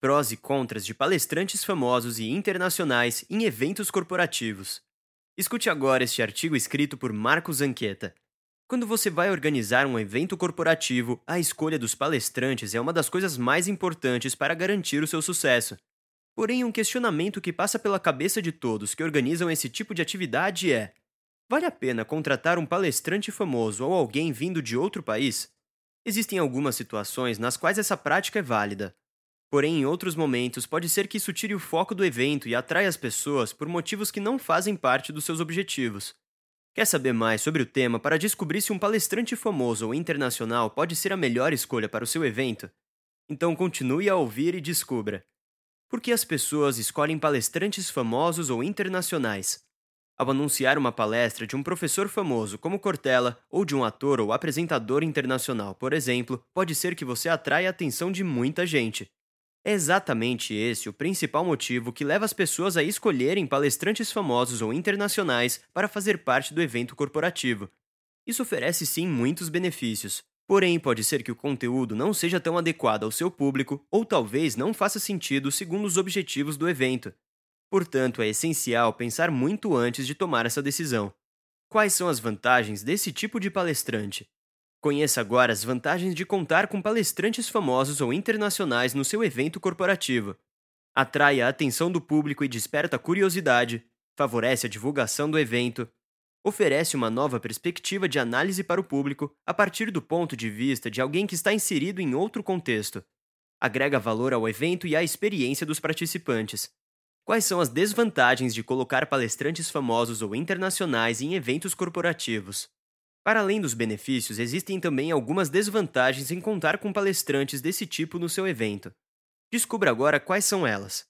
Prós e contras de palestrantes famosos e internacionais em eventos corporativos. Escute agora este artigo escrito por Marcos Anqueta. Quando você vai organizar um evento corporativo, a escolha dos palestrantes é uma das coisas mais importantes para garantir o seu sucesso. Porém, um questionamento que passa pela cabeça de todos que organizam esse tipo de atividade é: vale a pena contratar um palestrante famoso ou alguém vindo de outro país? Existem algumas situações nas quais essa prática é válida, Porém, em outros momentos, pode ser que isso tire o foco do evento e atraia as pessoas por motivos que não fazem parte dos seus objetivos. Quer saber mais sobre o tema para descobrir se um palestrante famoso ou internacional pode ser a melhor escolha para o seu evento? Então continue a ouvir e descubra. Por que as pessoas escolhem palestrantes famosos ou internacionais? Ao anunciar uma palestra de um professor famoso como Cortella ou de um ator ou apresentador internacional, por exemplo, pode ser que você atraia a atenção de muita gente. É exatamente esse o principal motivo que leva as pessoas a escolherem palestrantes famosos ou internacionais para fazer parte do evento corporativo. Isso oferece sim muitos benefícios, porém pode ser que o conteúdo não seja tão adequado ao seu público ou talvez não faça sentido segundo os objetivos do evento. Portanto, é essencial pensar muito antes de tomar essa decisão. Quais são as vantagens desse tipo de palestrante? Conheça agora as vantagens de contar com palestrantes famosos ou internacionais no seu evento corporativo. Atrai a atenção do público e desperta curiosidade, favorece a divulgação do evento, oferece uma nova perspectiva de análise para o público a partir do ponto de vista de alguém que está inserido em outro contexto, agrega valor ao evento e à experiência dos participantes. Quais são as desvantagens de colocar palestrantes famosos ou internacionais em eventos corporativos? Para além dos benefícios, existem também algumas desvantagens em contar com palestrantes desse tipo no seu evento. Descubra agora quais são elas.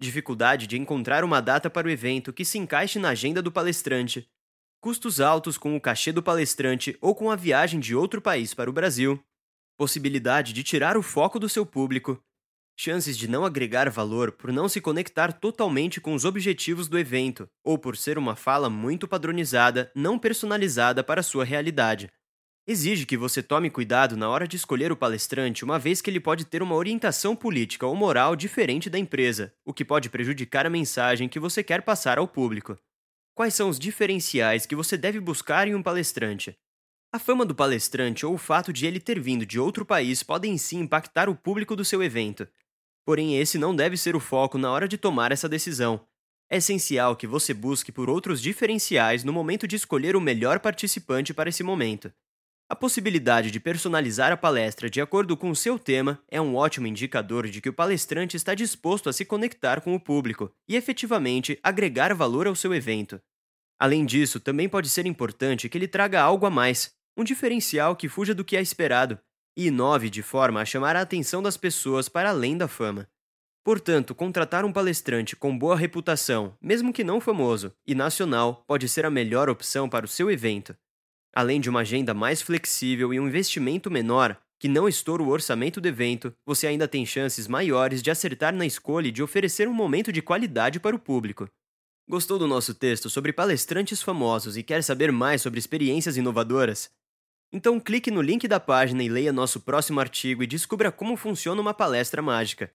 Dificuldade de encontrar uma data para o evento que se encaixe na agenda do palestrante. Custos altos com o cachê do palestrante ou com a viagem de outro país para o Brasil. Possibilidade de tirar o foco do seu público chances de não agregar valor por não se conectar totalmente com os objetivos do evento, ou por ser uma fala muito padronizada, não personalizada para sua realidade. Exige que você tome cuidado na hora de escolher o palestrante, uma vez que ele pode ter uma orientação política ou moral diferente da empresa, o que pode prejudicar a mensagem que você quer passar ao público. Quais são os diferenciais que você deve buscar em um palestrante? A fama do palestrante ou o fato de ele ter vindo de outro país podem sim impactar o público do seu evento, Porém, esse não deve ser o foco na hora de tomar essa decisão. É essencial que você busque por outros diferenciais no momento de escolher o melhor participante para esse momento. A possibilidade de personalizar a palestra de acordo com o seu tema é um ótimo indicador de que o palestrante está disposto a se conectar com o público e efetivamente agregar valor ao seu evento. Além disso, também pode ser importante que ele traga algo a mais, um diferencial que fuja do que é esperado, e inove de forma a chamar a atenção das pessoas para além da fama. Portanto, contratar um palestrante com boa reputação, mesmo que não famoso, e nacional, pode ser a melhor opção para o seu evento. Além de uma agenda mais flexível e um investimento menor, que não estoura o orçamento do evento, você ainda tem chances maiores de acertar na escolha e de oferecer um momento de qualidade para o público. Gostou do nosso texto sobre palestrantes famosos e quer saber mais sobre experiências inovadoras? Então clique no link da página e leia nosso próximo artigo e descubra como funciona uma palestra mágica.